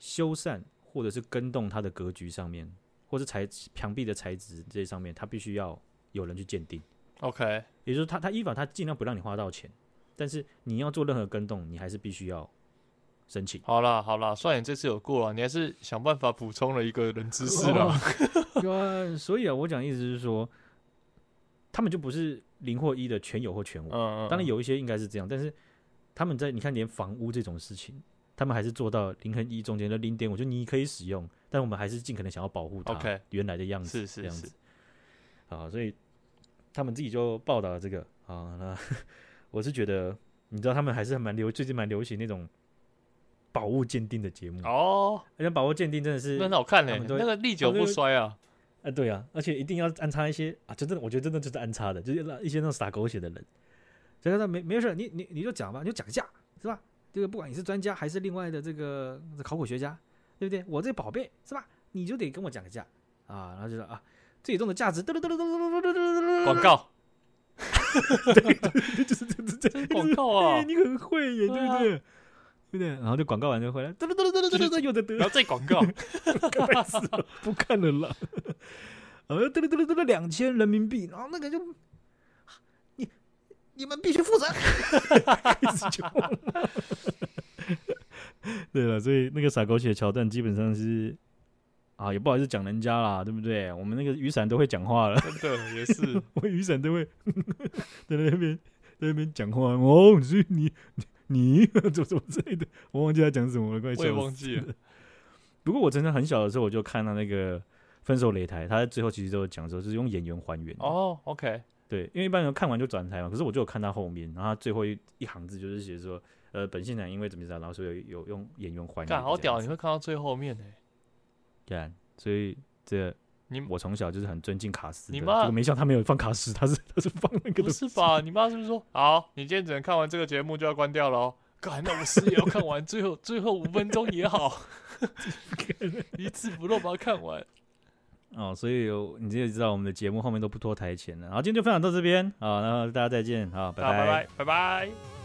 修缮或者是跟动它的格局上面，或是材墙壁的材质这些上面，它必须要有人去鉴定。OK，也就是他他依法，他尽量不让你花到钱，但是你要做任何更动，你还是必须要。申请好了好了，算你这次有过了，你还是想办法补充了一个人知识了。对，所以啊，我讲的意思是说，他们就不是零或一的全有或全无。嗯嗯。当然有一些应该是这样，但是他们在你看连房屋这种事情，他们还是做到零和一中间的零点五，就你可以使用，但我们还是尽可能想要保护它原来的样子。是是是。啊，所以他们自己就报道了这个啊。那我是觉得，你知道他们还是蛮流，最近蛮流行那种宝物鉴定的节目哦。而且宝物鉴定真的是很好看嘞，那个历久不衰啊。哎，对啊，而且一定要安插一些啊，真的，我觉得真的就是安插的，就是一些那种撒狗血的人。所以说没没事，你你你就讲吧，你就讲价是吧？这个不管你是专家还是另外的这个考古学家，对不对？我这宝贝是吧？你就得跟我讲个价啊，然后就说啊，最终的价值，广告，对，就是这这这广告啊，你很会耶，对不对？对不对？然后就广告完就回来，得得得得得得，又在得，然后再广告，不看了啦。呃，得得得得得，两千人民币，然后那个就。你们必须负责。(laughs) 对了，所以那个撒狗血的桥段基本上是啊，也不好意思讲人家啦，对不对？我们那个雨伞都会讲话了，真的也是，(laughs) 我雨伞都会 (laughs) 在那边在那边讲话哦。所以你你怎么怎么之类的，我忘记他讲什么了，快笑。我也忘记了。不过我真的很小的时候，我就看到那个《分手擂台》，他在最后其实都有讲说，就是用演员还原。哦，OK。对，因为一般人看完就转台嘛，可是我就有看到后面，然后他最后一一行字就是写说，呃，本县长因为怎么着，然后所以有有用演员还原。好屌，你会看到最后面呢？对，所以这、你我从小就是很尊敬卡斯，你妈没想他没有放卡斯，他是他是放那个。不是吧？你妈是不是说，好，你今天只能看完这个节目就要关掉了哦？干，那我是也要看完最后最后五分钟也好，(laughs) (laughs) 一字不漏把它看完。哦，所以你就知道我们的节目后面都不拖台前了。好，今天就分享到这边，好，那大家再见，好，拜拜，拜拜，拜拜。